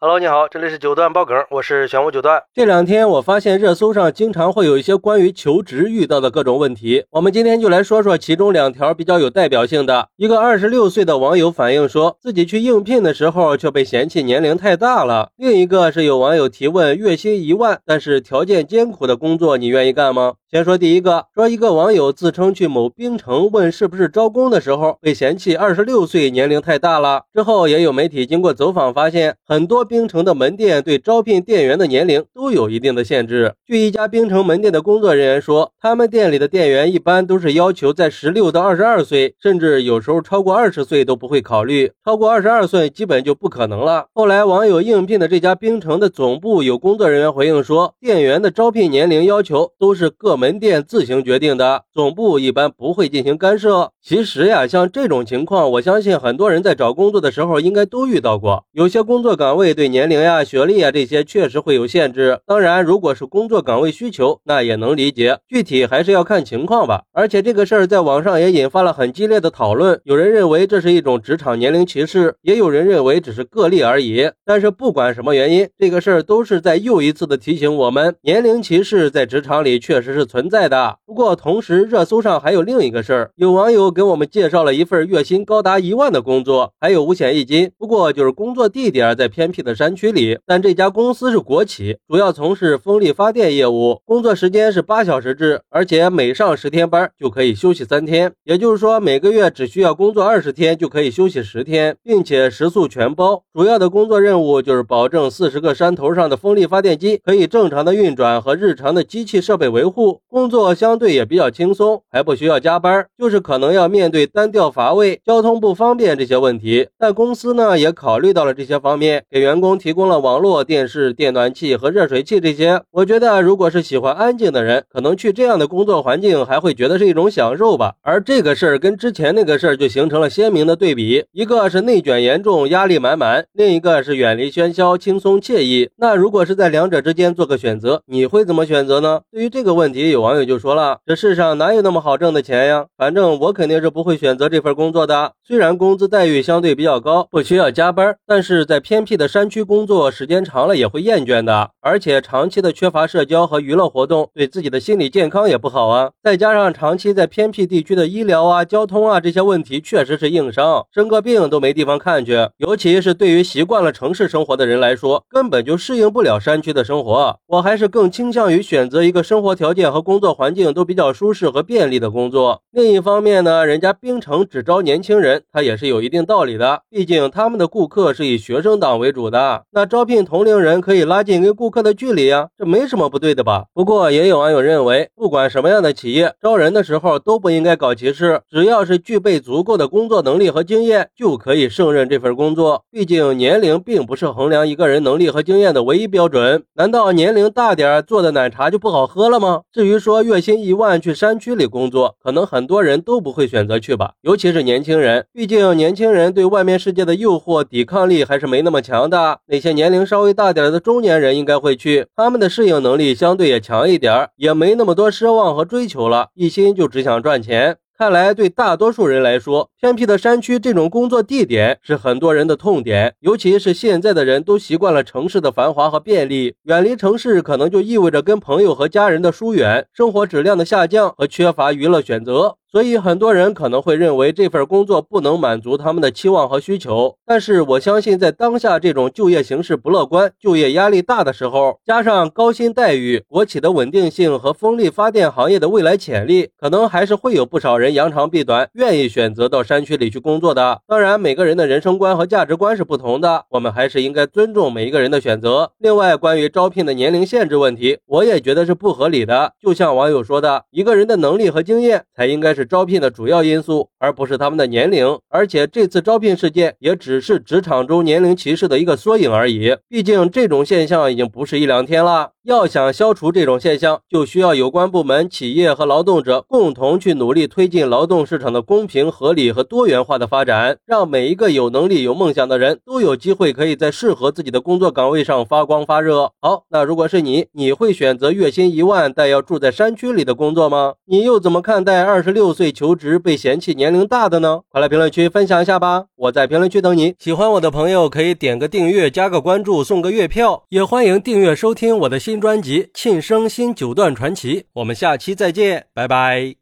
Hello，你好，这里是九段爆梗，我是玄武九段。这两天我发现热搜上经常会有一些关于求职遇到的各种问题，我们今天就来说说其中两条比较有代表性的。一个二十六岁的网友反映说自己去应聘的时候却被嫌弃年龄太大了；另一个是有网友提问，月薪一万，但是条件艰苦的工作，你愿意干吗？先说第一个，说一个网友自称去某冰城问是不是招工的时候，被嫌弃二十六岁年龄太大了。之后也有媒体经过走访发现，很多冰城的门店对招聘店员的年龄都有一定的限制。据一家冰城门店的工作人员说，他们店里的店员一般都是要求在十六到二十二岁，甚至有时候超过二十岁都不会考虑，超过二十二岁基本就不可能了。后来网友应聘的这家冰城的总部有工作人员回应说，店员的招聘年龄要求都是各。门店自行决定的，总部一般不会进行干涉。其实呀，像这种情况，我相信很多人在找工作的时候应该都遇到过。有些工作岗位对年龄呀、学历啊这些确实会有限制。当然，如果是工作岗位需求，那也能理解。具体还是要看情况吧。而且这个事儿在网上也引发了很激烈的讨论。有人认为这是一种职场年龄歧视，也有人认为只是个例而已。但是不管什么原因，这个事儿都是在又一次的提醒我们，年龄歧视在职场里确实是。存在的。不过，同时热搜上还有另一个事儿，有网友给我们介绍了一份月薪高达一万的工作，还有五险一金。不过，就是工作地点在偏僻的山区里，但这家公司是国企，主要从事风力发电业务，工作时间是八小时制，而且每上十天班就可以休息三天，也就是说每个月只需要工作二十天就可以休息十天，并且食宿全包。主要的工作任务就是保证四十个山头上的风力发电机可以正常的运转和日常的机器设备维护。工作相对也比较轻松，还不需要加班，就是可能要面对单调乏味、交通不方便这些问题。但公司呢也考虑到了这些方面，给员工提供了网络、电视、电暖气和热水器这些。我觉得，如果是喜欢安静的人，可能去这样的工作环境还会觉得是一种享受吧。而这个事儿跟之前那个事儿就形成了鲜明的对比，一个是内卷严重、压力满满，另一个是远离喧嚣、轻松惬意。那如果是在两者之间做个选择，你会怎么选择呢？对于这个问题。有网友就说了：“这世上哪有那么好挣的钱呀？反正我肯定是不会选择这份工作的。虽然工资待遇相对比较高，不需要加班，但是在偏僻的山区工作时间长了也会厌倦的。而且长期的缺乏社交和娱乐活动，对自己的心理健康也不好啊。再加上长期在偏僻地区的医疗啊、交通啊这些问题确实是硬伤，生个病都没地方看去。尤其是对于习惯了城市生活的人来说，根本就适应不了山区的生活。我还是更倾向于选择一个生活条件和。”工作环境都比较舒适和便利的工作。另一方面呢，人家冰城只招年轻人，他也是有一定道理的。毕竟他们的顾客是以学生党为主的，那招聘同龄人可以拉近跟顾客的距离啊，这没什么不对的吧？不过也有网友认为，不管什么样的企业招人的时候都不应该搞歧视，只要是具备足够的工作能力和经验，就可以胜任这份工作。毕竟年龄并不是衡量一个人能力和经验的唯一标准。难道年龄大点做的奶茶就不好喝了吗？至于。说月薪一万去山区里工作，可能很多人都不会选择去吧，尤其是年轻人。毕竟年轻人对外面世界的诱惑抵抗力还是没那么强的。那些年龄稍微大点的中年人应该会去，他们的适应能力相对也强一点，也没那么多奢望和追求了，一心就只想赚钱。看来，对大多数人来说，偏僻的山区这种工作地点是很多人的痛点。尤其是现在的人都习惯了城市的繁华和便利，远离城市可能就意味着跟朋友和家人的疏远，生活质量的下降和缺乏娱乐选择。所以很多人可能会认为这份工作不能满足他们的期望和需求，但是我相信在当下这种就业形势不乐观、就业压力大的时候，加上高薪待遇、国企的稳定性和风力发电行业的未来潜力，可能还是会有不少人扬长避短，愿意选择到山区里去工作的。当然，每个人的人生观和价值观是不同的，我们还是应该尊重每一个人的选择。另外，关于招聘的年龄限制问题，我也觉得是不合理的。就像网友说的，一个人的能力和经验才应该。是招聘的主要因素，而不是他们的年龄。而且这次招聘事件也只是职场中年龄歧视的一个缩影而已。毕竟这种现象已经不是一两天了。要想消除这种现象，就需要有关部门、企业和劳动者共同去努力推进劳动市场的公平、合理和多元化的发展，让每一个有能力、有梦想的人都有机会可以在适合自己的工作岗位上发光发热。好，那如果是你，你会选择月薪一万但要住在山区里的工作吗？你又怎么看待二十六？六岁求职被嫌弃年龄大的呢？快来评论区分享一下吧！我在评论区等你。喜欢我的朋友可以点个订阅、加个关注、送个月票，也欢迎订阅收听我的新专辑《庆生新九段传奇》。我们下期再见，拜拜。